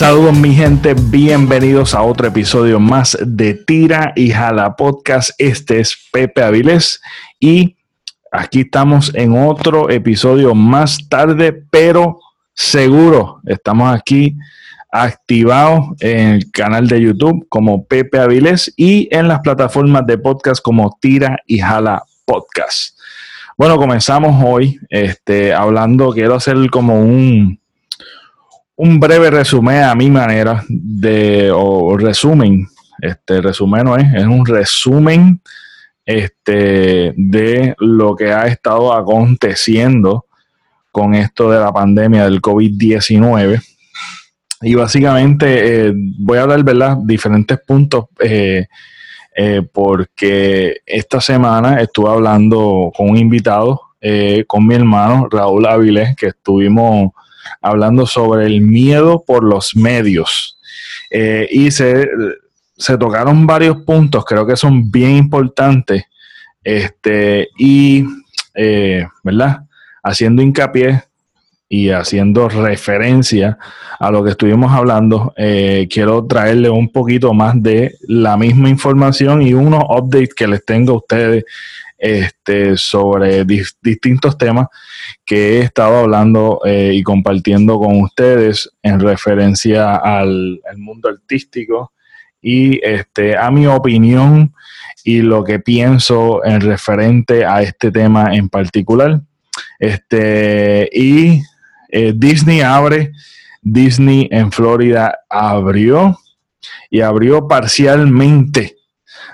Saludos mi gente, bienvenidos a otro episodio más de Tira y Jala Podcast. Este es Pepe Avilés y aquí estamos en otro episodio más tarde, pero seguro. Estamos aquí activados en el canal de YouTube como Pepe Avilés y en las plataformas de podcast como Tira y Jala Podcast. Bueno, comenzamos hoy este, hablando, quiero hacer como un un breve resumen a mi manera de, o resumen, este resumen no es, es un resumen este, de lo que ha estado aconteciendo con esto de la pandemia del COVID-19. Y básicamente eh, voy a hablar, ¿verdad?, diferentes puntos, eh, eh, porque esta semana estuve hablando con un invitado, con mi hermano Raúl Áviles, que estuvimos hablando sobre el miedo por los medios. Eh, y se, tocaron varios puntos, creo que son bien importantes. Este, y, eh, ¿verdad? Haciendo hincapié y haciendo referencia a lo que estuvimos hablando, eh, quiero traerle un poquito más de la misma información y unos updates que les tengo a ustedes este, sobre distintos temas que he estado hablando eh, y compartiendo con ustedes en referencia al, mundo artístico y este, a mi opinión y lo que pienso en referente a este tema en particular. Este, y eh, Disney abre, Disney en Florida abrió y abrió parcialmente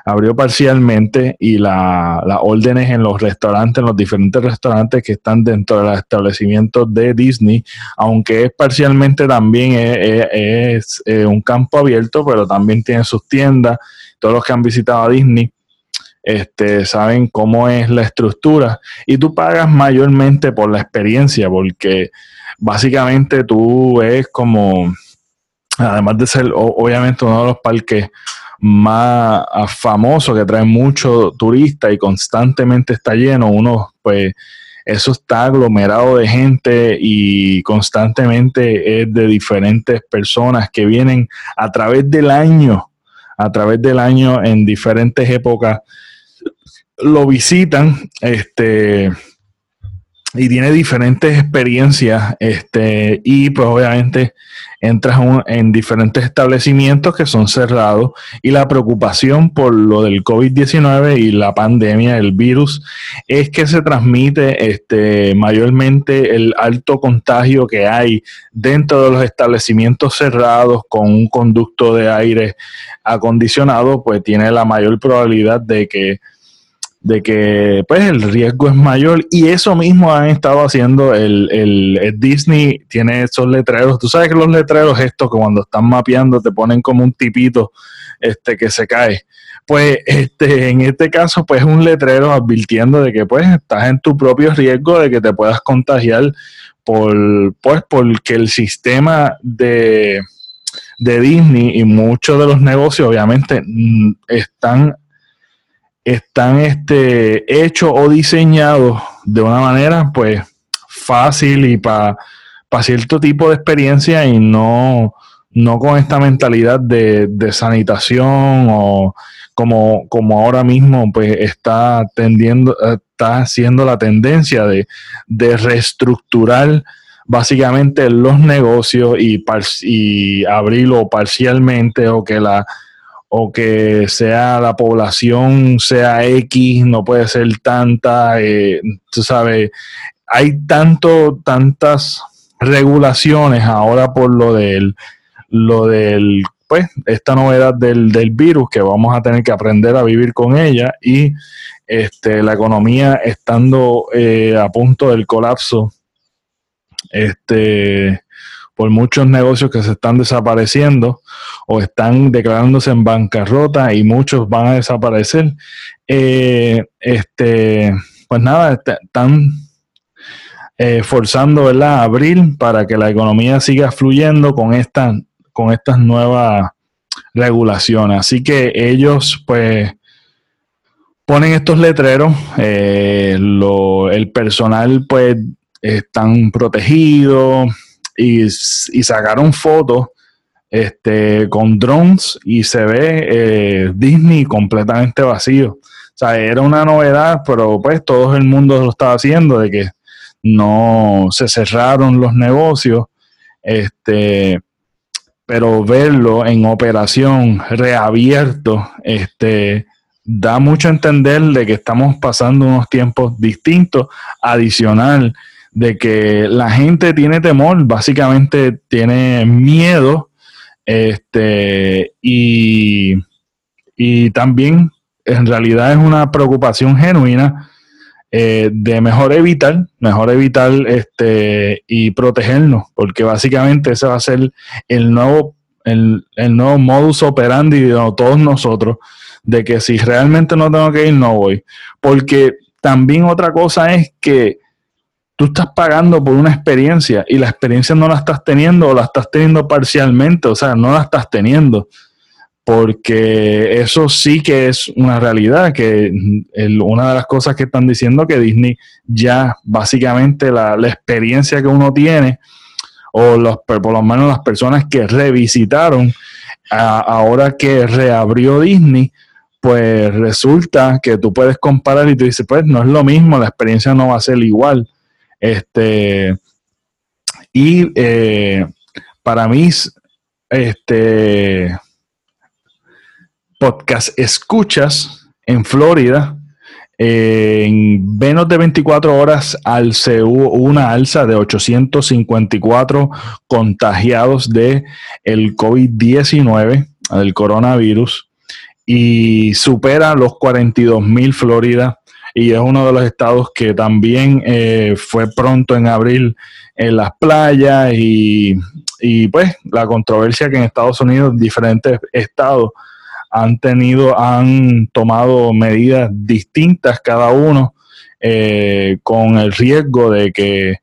abrió parcialmente y las órdenes en los restaurantes, en los diferentes restaurantes que están dentro de los establecimientos de Disney, aunque es parcialmente también es, un campo abierto, pero también tiene sus tiendas. Todos los que han visitado a Disney este, saben cómo es la estructura y tú pagas mayormente por la experiencia, porque básicamente tú es como, además de ser obviamente uno de los parques más famoso, que trae mucho turista y constantemente está lleno, uno pues eso está aglomerado de gente y constantemente es de diferentes personas que vienen a través del año, a través del año en diferentes épocas, lo visitan, este, y tiene diferentes experiencias, este, y pues obviamente entras en diferentes establecimientos que son cerrados y la preocupación por lo del COVID-19 y la pandemia, el virus, es que se transmite este, mayormente el alto contagio que hay dentro de los establecimientos cerrados con un conducto de aire acondicionado, pues tiene la mayor probabilidad de que de que pues el riesgo es mayor y eso mismo han estado haciendo el, el, Disney tiene esos letreros. Tú sabes que los letreros estos que cuando están mapeando te ponen como un tipito este que se cae. Pues este en este caso pues un letrero advirtiendo de que pues estás en tu propio riesgo de que te puedas contagiar por pues porque el sistema de de Disney y muchos de los negocios obviamente están están este, hechos o diseñados de una manera pues fácil y para cierto tipo de experiencia y no, no con esta mentalidad de, sanitación o como, como ahora mismo pues está tendiendo, está haciendo la tendencia de, de reestructurar básicamente los negocios y, y abrirlo parcialmente o que la o que sea la población sea X, no puede ser tanta, eh, tú sabes, hay tanto, tantas regulaciones ahora por lo del, lo del, pues, esta novedad del, virus que vamos a tener que aprender a vivir con ella y este, la economía estando eh, a punto del colapso, este, por muchos negocios que se están desapareciendo o están declarándose en bancarrota y muchos van a desaparecer. Eh, este, pues nada, este, están eh, forzando a abrir para que la economía siga fluyendo con, esta, con estas nuevas regulaciones. Así que ellos, pues, ponen estos letreros, eh, el personal, pues, están protegidos y, sacaron fotos este, con drones y se ve eh, Disney completamente vacío. O sea, era una novedad, pero pues todo el mundo lo estaba haciendo, de que no se cerraron los negocios, este, pero verlo en operación reabierto, este, da mucho a entender de que estamos pasando unos tiempos distintos, adicional de que la gente tiene temor, básicamente tiene miedo este, y, y también en realidad es una preocupación genuina eh, de mejor evitar, mejor evitar este, y protegernos, porque básicamente ese va a ser el nuevo, el, el nuevo modus operandi de todos nosotros, de que si realmente no tengo que ir, no voy. Porque también otra cosa es que tú estás pagando por una experiencia y la experiencia no la estás teniendo o la estás teniendo parcialmente, o sea, no la estás teniendo. Porque eso sí que es una realidad, que una de las cosas que están diciendo que Disney ya básicamente la, experiencia que uno tiene, o los, por lo menos las personas que revisitaron, ahora que reabrió Disney, pues resulta que tú puedes comparar y tú dices, pues no es lo mismo, la experiencia no va a ser igual. Este, y eh, para mí, este podcast escuchas en Florida, en menos de 24 horas se hubo una alza de 854 contagiados de el COVID-19, del coronavirus, y supera los 42 mil Florida y es uno de los estados que también eh, fue pronto en abril en las playas y, pues la controversia que en Estados Unidos diferentes estados han tenido, han tomado medidas distintas cada uno eh, con el riesgo de que,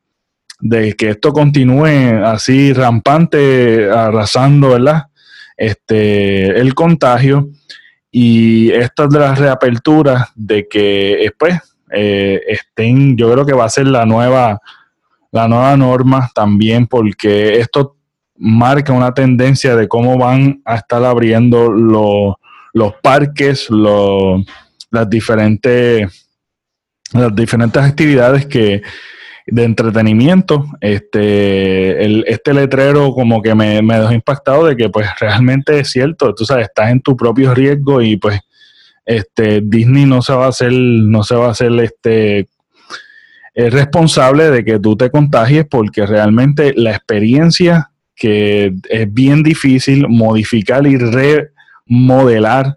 de que esto continúe así rampante, arrasando, ¿verdad? Este, el contagio. Y estas de las reaperturas, de que después eh, estén, yo creo que va a ser la nueva, la nueva norma también, porque esto marca una tendencia de cómo van a estar abriendo los parques, las diferentes las diferentes actividades que, de entretenimiento. Este, este letrero como que me, dejó impactado de que pues realmente es cierto, tú sabes, estás en tu propio riesgo y pues este, Disney no se va a hacer, no se va a hacer este es responsable de que tú te contagies porque realmente la experiencia que es bien difícil modificar y remodelar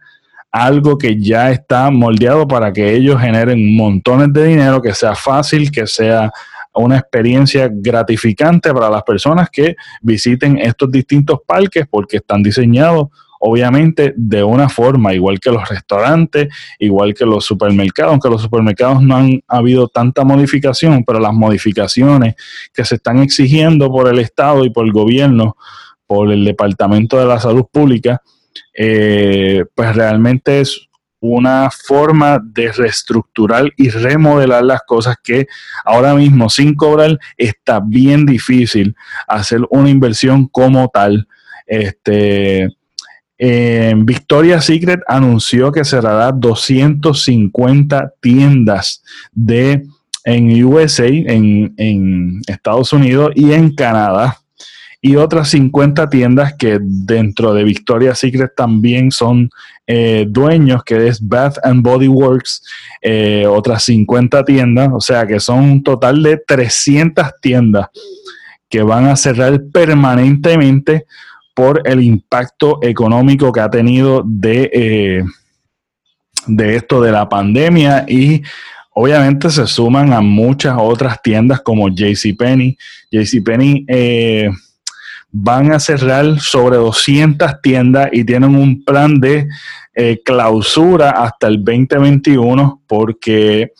algo que ya está moldeado para que ellos generen montones de dinero, que sea fácil, que sea una experiencia gratificante para las personas que visiten estos distintos parques porque están diseñados obviamente de una forma, igual que los restaurantes, igual que los supermercados, aunque los supermercados no han habido tanta modificación, pero las modificaciones que se están exigiendo por el Estado y por el gobierno, por el Departamento de la Salud Pública, eh, pues realmente es una forma de reestructurar y remodelar las cosas que ahora mismo sin cobrar está bien difícil hacer una inversión como tal. Este, Victoria's Secret anunció que cerrará 250 tiendas de en USA, en, en Estados Unidos y en Canadá y otras 50 tiendas que dentro de Victoria's Secret también son eh, dueños, que es Bath and Body Works, eh, otras 50 tiendas, o sea que son un total de 300 tiendas que van a cerrar permanentemente por el impacto económico que ha tenido de, eh, de esto de la pandemia y obviamente se suman a muchas otras tiendas como JCPenney. JCPenney eh, van a cerrar sobre 200 tiendas y tienen un plan de eh, clausura hasta el 2021 porque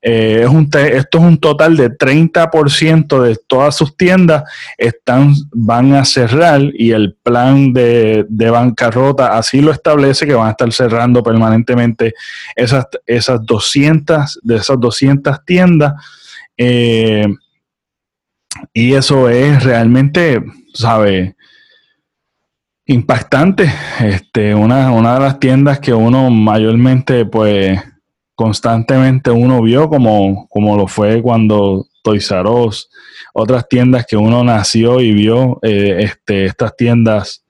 eh, es un esto es un total de 30% de todas sus tiendas están, van a cerrar y el plan de, bancarrota así lo establece que van a estar cerrando permanentemente esas, esas 200 de esas 200 tiendas. Eh, y eso es realmente, ¿sabe? impactante. Este, una, una de las tiendas que uno mayormente, pues, constantemente uno vio como, como lo fue cuando Toys R Us, otras tiendas que uno nació y vio, eh, este, estas tiendas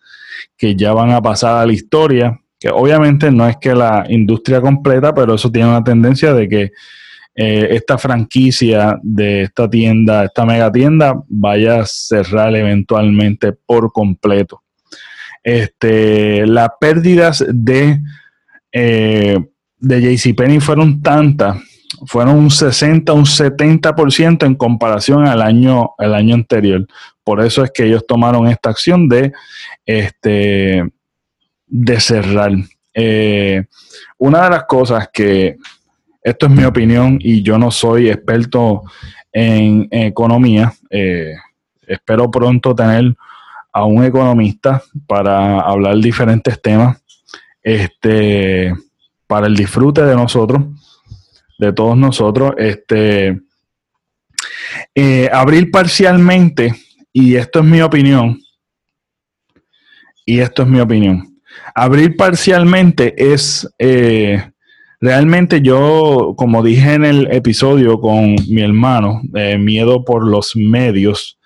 que ya van a pasar a la historia, que obviamente no es que la industria completa, pero eso tiene una tendencia de que eh, esta franquicia de esta tienda, esta mega tienda, vaya a cerrar eventualmente por completo. Este, las pérdidas de, eh, de JCPenney fueron tantas, fueron un 60, un 70% en comparación al año, año anterior. Por eso es que ellos tomaron esta acción de, este, de cerrar. Eh, una de las cosas que, esto es mi opinión y yo no soy experto en, economía, eh, espero pronto tener a un economista para hablar diferentes temas, este, para el disfrute de nosotros, de todos nosotros, este, eh, abrir parcialmente, y esto es mi opinión, y esto es mi opinión, Abrir parcialmente es, eh, realmente yo, como dije en el episodio con mi hermano, miedo por los medios,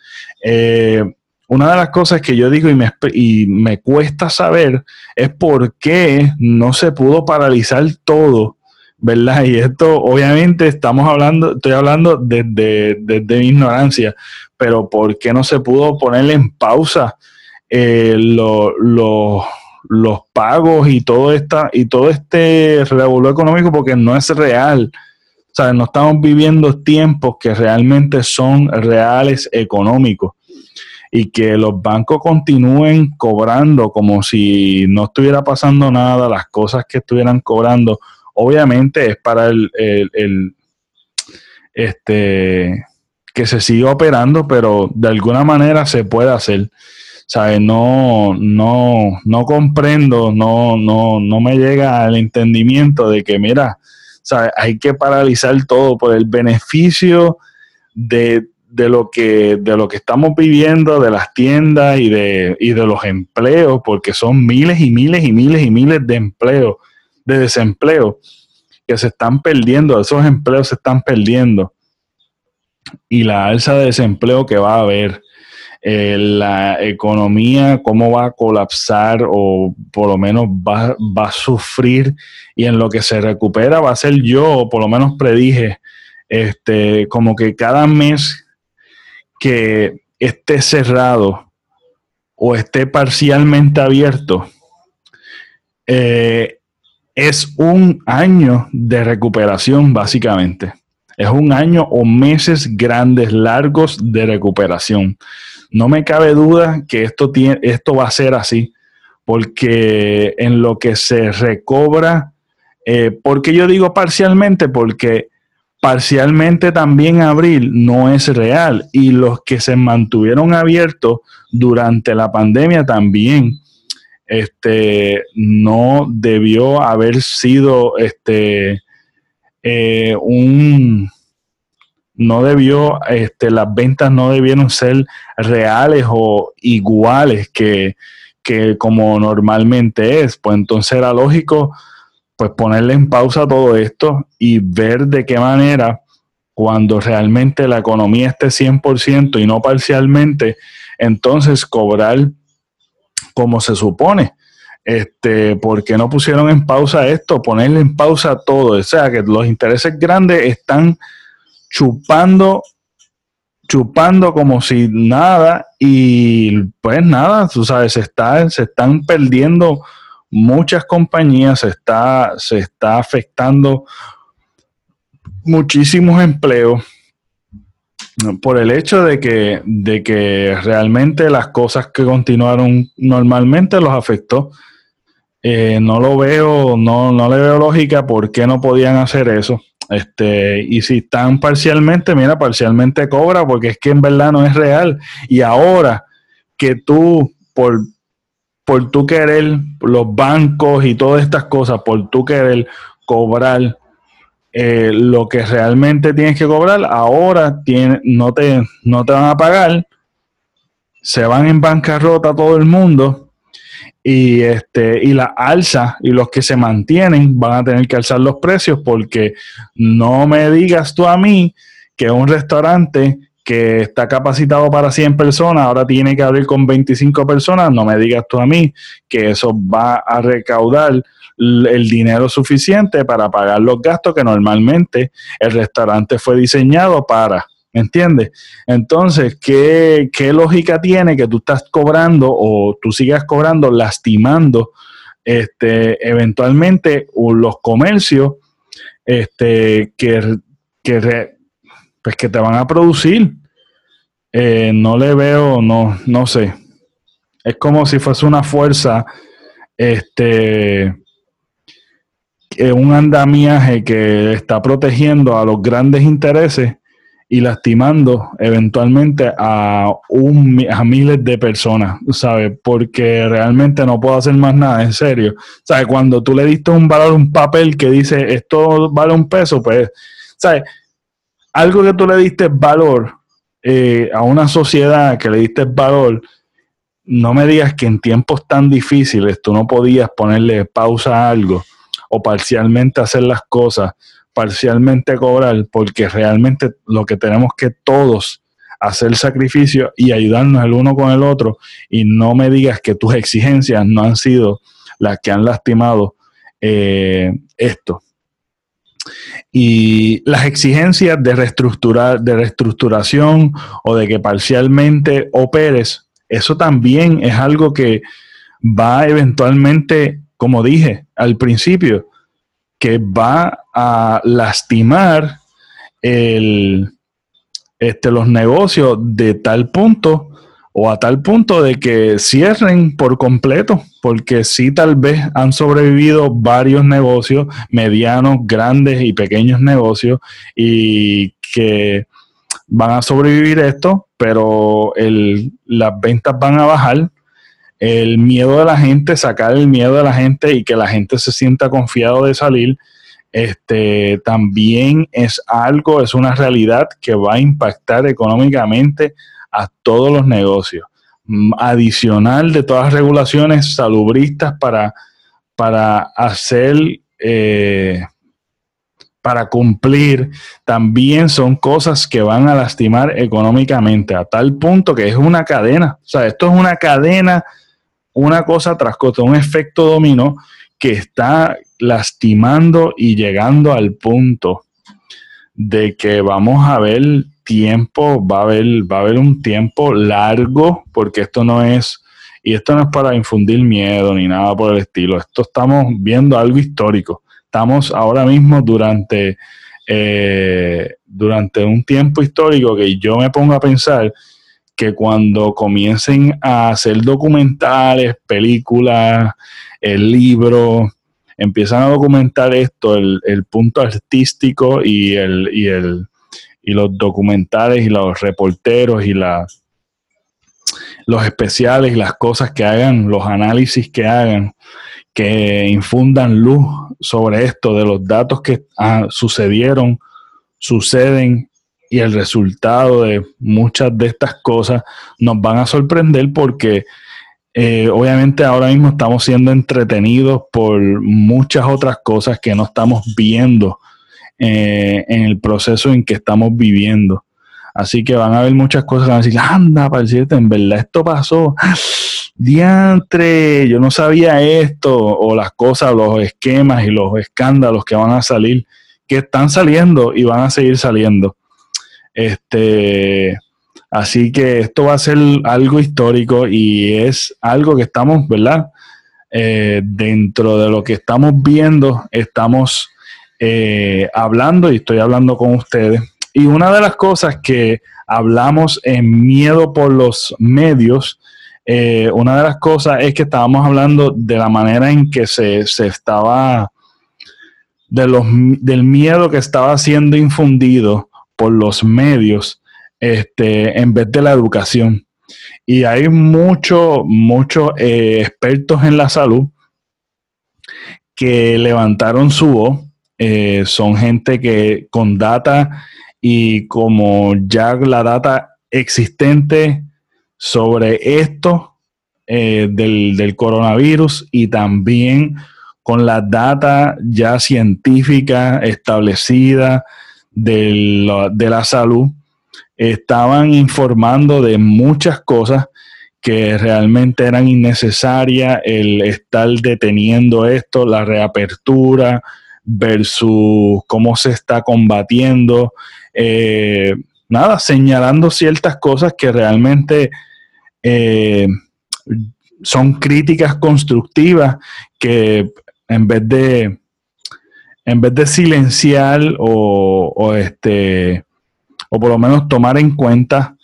eh, una de las cosas que yo digo y me, y me cuesta saber es por qué no se pudo paralizar todo, ¿verdad? Y esto obviamente estamos hablando, estoy hablando desde, mi ignorancia, pero ¿por qué no se pudo poner en pausa eh, lo, los pagos y todo esta y todo este revuelo económico porque no es real. O sea, no estamos viviendo tiempos que realmente son reales económicos y que los bancos continúen cobrando como si no estuviera pasando nada, las cosas que estuvieran cobrando, obviamente es para el, el este que se siga operando, pero de alguna manera se puede hacer. ¿Sabes? No, no, no comprendo, no, no, no me llega al entendimiento de que, mira, ¿sabes? Hay que paralizar todo por el beneficio de, lo que, de lo que estamos viviendo, de las tiendas y de, y de los empleos, porque son miles y miles y miles y miles de empleos, de desempleo, que se están perdiendo, esos empleos se están perdiendo. Y la alza de desempleo que va a haber eh, la economía, cómo va a colapsar o por lo menos va, a sufrir y en lo que se recupera va a ser yo, por lo menos predije, este, como que cada mes que esté cerrado o esté parcialmente abierto, eh, es un año de recuperación, básicamente. Es un año o meses grandes, largos de recuperación. No me cabe duda que esto, esto va a ser así, porque en lo que se recobra, eh, porque yo digo parcialmente, porque parcialmente también abril no es real y los que se mantuvieron abiertos durante la pandemia también este, no debió haber sido este, eh, un no debió, este, las ventas no debieron ser reales o iguales que, como normalmente es. Pues entonces era lógico pues ponerle en pausa todo esto y ver de qué manera cuando realmente la economía esté 100% y no parcialmente, entonces cobrar como se supone. Este, ¿Por qué no pusieron en pausa esto? Ponerle en pausa todo. O sea, que los intereses grandes están chupando, chupando como si nada y pues nada, tú sabes, se, está, se están perdiendo muchas compañías, se está, se está afectando muchísimos empleos por el hecho de que, de que realmente las cosas que continuaron normalmente los afectó. Eh, no lo veo, no, no le veo lógica por qué no podían hacer eso. Este, y si están parcialmente, mira, parcialmente cobra, porque es que en verdad no es real. Y ahora que tú, por, por tu querer, los bancos y todas estas cosas, por tu querer cobrar eh, lo que realmente tienes que cobrar, ahora tiene, no, te, no te van a pagar, se van en bancarrota todo el mundo y este y la alza y los que se mantienen van a tener que alzar los precios porque no me digas tú a mí que un restaurante que está capacitado para 100 personas ahora tiene que abrir con 25 personas, no me digas tú a mí que eso va a recaudar el dinero suficiente para pagar los gastos que normalmente el restaurante fue diseñado para. ¿Me entiendes? Entonces, ¿qué, lógica tiene que tú estás cobrando o tú sigas cobrando, lastimando este, eventualmente los comercios este, que, que, pues que te van a producir? Eh, no le veo, no, no sé. Es como si fuese una fuerza, este, un andamiaje que está protegiendo a los grandes intereses y lastimando eventualmente a, un, a miles de personas, ¿sabes? Porque realmente no puedo hacer más nada, en serio. ¿Sabes? Cuando tú le diste un valor, un papel que dice esto vale un peso, pues, ¿sabes? Algo que tú le diste valor eh, a una sociedad que le diste valor, no me digas que en tiempos tan difíciles tú no podías ponerle pausa a algo o parcialmente hacer las cosas parcialmente cobrar, porque realmente lo que tenemos que todos hacer sacrificio y ayudarnos el uno con el otro y no me digas que tus exigencias no han sido las que han lastimado eh, esto. Y las exigencias de reestructurar, de reestructuración o de que parcialmente operes, eso también es algo que va eventualmente, como dije al principio, que va a lastimar este, los negocios de tal punto o a tal punto de que cierren por completo, porque sí tal vez han sobrevivido varios negocios, medianos, grandes y pequeños negocios, y que van a sobrevivir esto, pero las ventas van a bajar el miedo de la gente, sacar el miedo de la gente y que la gente se sienta confiado de salir, este, también es algo, es una realidad que va a impactar económicamente a todos los negocios. Mm, adicional de todas las regulaciones salubristas para, para hacer, eh, para cumplir, también son cosas que van a lastimar económicamente a tal punto que es una cadena. O sea, esto es una cadena una cosa tras otra, un efecto dominó que está lastimando y llegando al punto de que vamos a ver tiempo, va a haber, va a haber un tiempo largo, porque esto no es, y esto no es para infundir miedo ni nada por el estilo, esto estamos viendo algo histórico. Estamos ahora mismo durante, eh, durante un tiempo histórico que yo me pongo a pensar que cuando comiencen a hacer documentales, películas, el libro, empiezan a documentar esto, el, punto artístico y, el, y, el, y los documentales y los reporteros y las los especiales y las cosas que hagan, los análisis que hagan, que infundan luz sobre esto, de los datos que ah, sucedieron, suceden y el resultado de muchas de estas cosas nos van a sorprender porque eh, obviamente ahora mismo estamos siendo entretenidos por muchas otras cosas que no estamos viendo eh, en el proceso en que estamos viviendo. Así que van a haber muchas cosas que van a decir, anda, para decirte, en verdad esto pasó. Diantre, yo no sabía esto, o las cosas, los esquemas y los escándalos que van a salir, que están saliendo y van a seguir saliendo. Este, así que esto va a ser algo histórico y es algo que estamos, ¿verdad? Eh, dentro de lo que estamos viendo, estamos eh, hablando y estoy hablando con ustedes. Y una de las cosas que hablamos en miedo por los medios, eh, una de las cosas es que estábamos hablando de la manera en que se, se estaba, de los, del miedo que estaba siendo infundido por los medios este, en vez de la educación. Y hay muchos, muchos eh, expertos en la salud que levantaron su voz. Eh, son gente que con data y como ya la data existente sobre esto eh, del, coronavirus y también con la data ya científica establecida de la salud, estaban informando de muchas cosas que realmente eran innecesarias, el estar deteniendo esto, la reapertura versus cómo se está combatiendo, eh, nada, señalando ciertas cosas que realmente eh, son críticas constructivas que en vez de en vez de silenciar o, este o por lo menos tomar en cuenta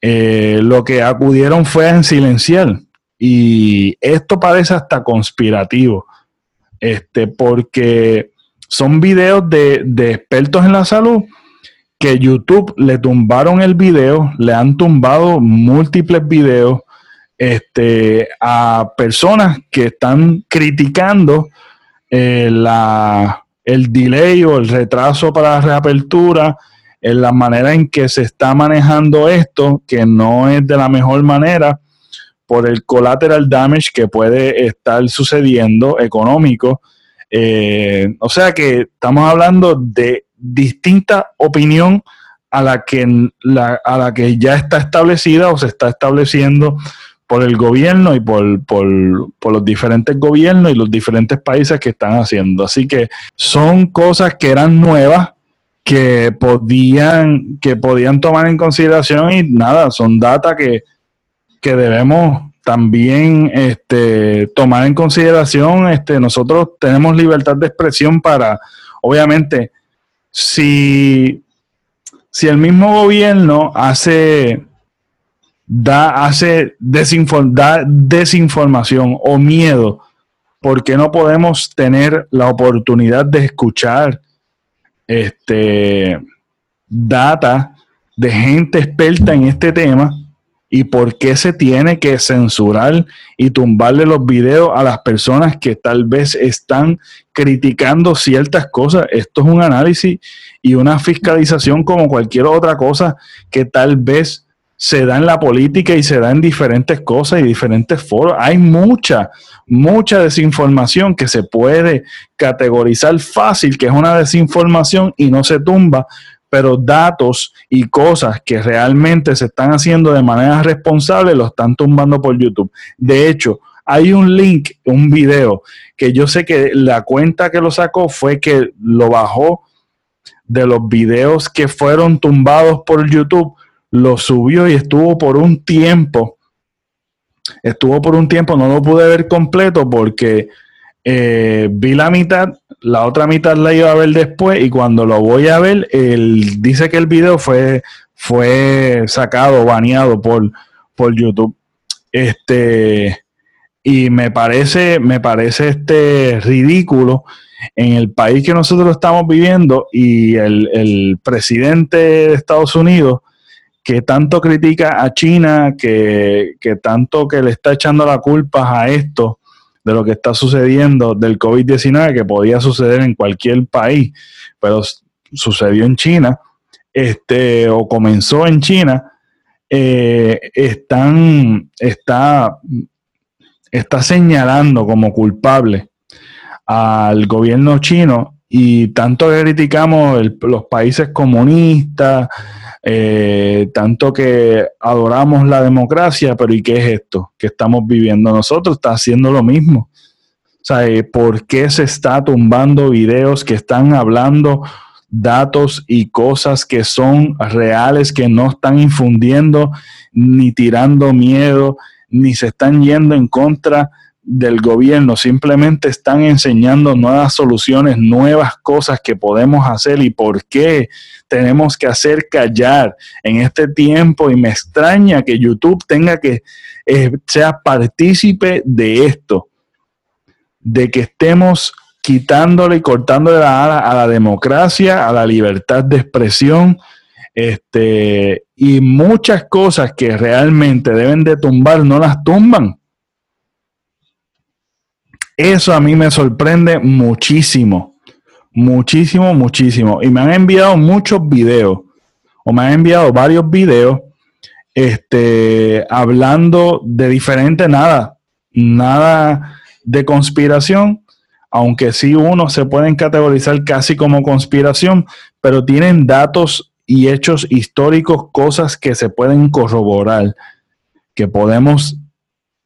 eh, lo que acudieron fue en silenciar. Y esto parece hasta conspirativo este porque son videos de, de expertos en la salud que YouTube le tumbaron el video, le han tumbado múltiples videos este, a personas que están criticando eh, la, el delay o el retraso para la reapertura, en la manera en que se está manejando esto, que no es de la mejor manera por el collateral damage que puede estar sucediendo económico. Eh, o sea que estamos hablando de distinta opinión a la que, a la que ya está establecida o se está estableciendo por el gobierno y por, por, los diferentes gobiernos y los diferentes países que están haciendo. Así que son cosas que eran nuevas que podían, que podían tomar en consideración y nada, son data que, que debemos también este, tomar en consideración. Este, nosotros tenemos libertad de expresión para, obviamente, si, si el mismo gobierno hace, da, hace desinformación o miedo, ¿por qué no podemos tener la oportunidad de escuchar este, data de gente experta en este tema? y por qué se tiene que censurar y tumbarle los videos a las personas que tal vez están criticando ciertas cosas. Esto es un análisis y una fiscalización como cualquier otra cosa que tal vez se da en la política y se da en diferentes cosas y diferentes foros. Hay mucha, mucha desinformación que se puede categorizar fácil, que es una desinformación y no se tumba, pero datos y cosas que realmente se están haciendo de manera responsable lo están tumbando por YouTube. De hecho, hay un link, un video, que yo sé que la cuenta que lo sacó fue que lo bajó de los videos que fueron tumbados por YouTube, lo subió y estuvo por un tiempo. Estuvo por un tiempo, no lo pude ver completo porque eh, vi la mitad, la otra mitad la iba a ver después y cuando lo voy a ver, él dice que el video fue, fue sacado, baneado por, por YouTube. Este, y me parece, me parece este ridículo en el país que nosotros estamos viviendo y el, el presidente de Estados Unidos que tanto critica a China, que, tanto que le está echando la culpa a esto de lo que está sucediendo del COVID-19, que podía suceder en cualquier país, pero sucedió en China, este, o comenzó en China, eh, están, está, está señalando como culpable al gobierno chino y tanto que criticamos los países comunistas, eh, tanto que adoramos la democracia, pero ¿y qué es esto que estamos viviendo nosotros? Está haciendo lo mismo. O sea, eh, ¿por qué se está tumbando videos que están hablando datos y cosas que son reales, que no están infundiendo ni tirando miedo, ni se están yendo en contra del gobierno, simplemente están enseñando nuevas soluciones, nuevas cosas que podemos hacer y por qué tenemos que hacer callar en este tiempo. Y me extraña que YouTube tenga que eh, sea partícipe de esto, de que estemos quitándole y cortándole la ala a la democracia, a la libertad de expresión, este, y muchas cosas que realmente deben de tumbar no las tumban eso a mí me sorprende muchísimo, muchísimo, muchísimo. Y me han enviado muchos videos, o me han enviado varios videos este, hablando de diferente nada, nada de conspiración, aunque sí uno se pueden categorizar casi como conspiración, pero tienen datos y hechos históricos, cosas que se pueden corroborar, que podemos,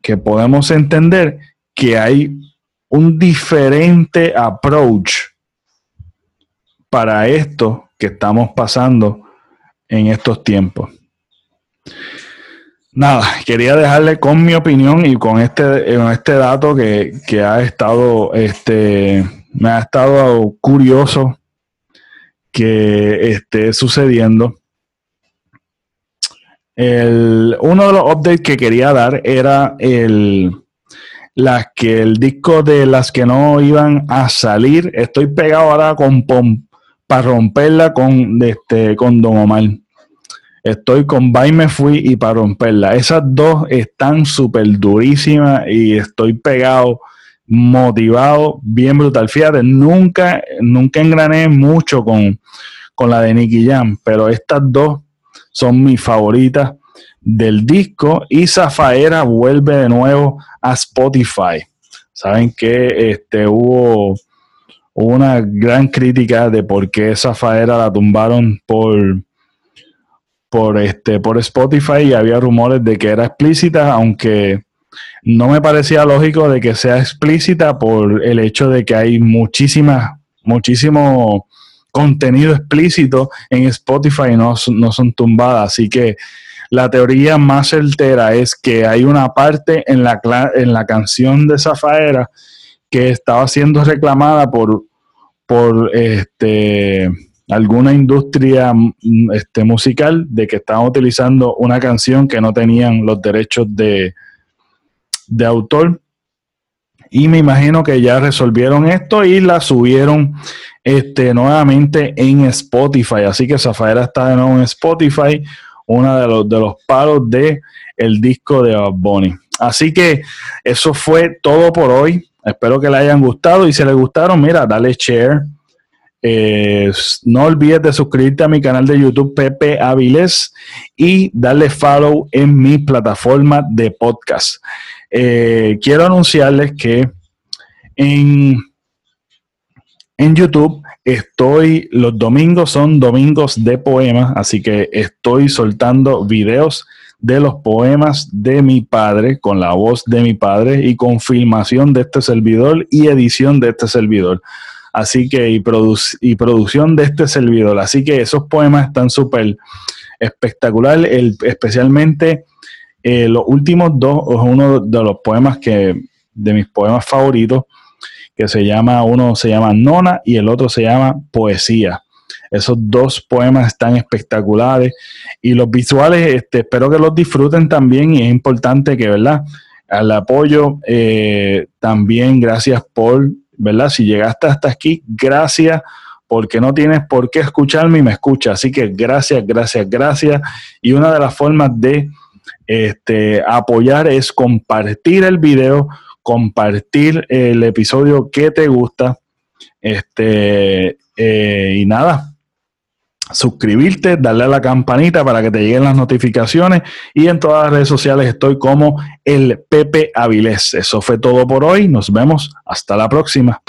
que podemos entender que hay un diferente approach para esto que estamos pasando en estos tiempos. Nada, quería dejarle con mi opinión y con este, este dato que, ha estado, este, me ha estado curioso que esté sucediendo. El, uno de los updates que quería dar era el, las que el disco de las que no iban a salir. Estoy pegado ahora con para romperla con, este, con Don Omar. Estoy con Bye Me Fui y para romperla. Esas dos están súper durísimas y estoy pegado, motivado, bien brutal. Fíjate, nunca, nunca engrané mucho con, con la de Nicky Jam, pero estas dos son mis favoritas del disco y Zafaera vuelve de nuevo a Spotify. Saben que este, hubo, una gran crítica de por qué Zafaera la tumbaron por, por, este, por Spotify y había rumores de que era explícita, aunque no me parecía lógico de que sea explícita por el hecho de que hay muchísimas, muchísimo contenido explícito en Spotify y no, no son tumbadas. Así que la teoría más certera es que hay una parte en la, en la canción de Zafaera que estaba siendo reclamada por, por este, alguna industria mm, este, musical de que estaban utilizando una canción que no tenían los derechos de, de autor. Y me imagino que ya resolvieron esto y la subieron este, nuevamente en Spotify. Así que Zafaera está de nuevo en Spotify uno de los, de los palos de el disco de Bonnie. Así que eso fue todo por hoy. Espero que le hayan gustado y si les gustaron, mira, dale share. Eh, no olvides de suscribirte a mi canal de YouTube Pepe Avilés y darle follow en mi plataforma de podcast. Eh, quiero anunciarles que en, en YouTube Estoy, los domingos son domingos de poemas, así que estoy soltando videos de los poemas de mi padre, con la voz de mi padre y con filmación de este servidor y edición de este servidor. Así que, y, y producción de este servidor. Así que esos poemas están súper espectaculares, especialmente eh, los últimos dos, es uno de los poemas que, de mis poemas favoritos que se llama, uno se llama Nona y el otro se llama Poesía. Esos dos poemas están espectaculares y los visuales, este, espero que los disfruten también y es importante que, ¿verdad? Al apoyo, eh, también gracias por, ¿verdad? Si llegaste hasta aquí, gracias porque no tienes por qué escucharme y me escuchas. Así que gracias, gracias, gracias. Y una de las formas de este, apoyar es compartir el video compartir el episodio que te gusta. Este, eh, y nada, suscribirte, darle a la campanita para que te lleguen las notificaciones. Y en todas las redes sociales estoy como el Pepe Avilés. Eso fue todo por hoy. Nos vemos. Hasta la próxima.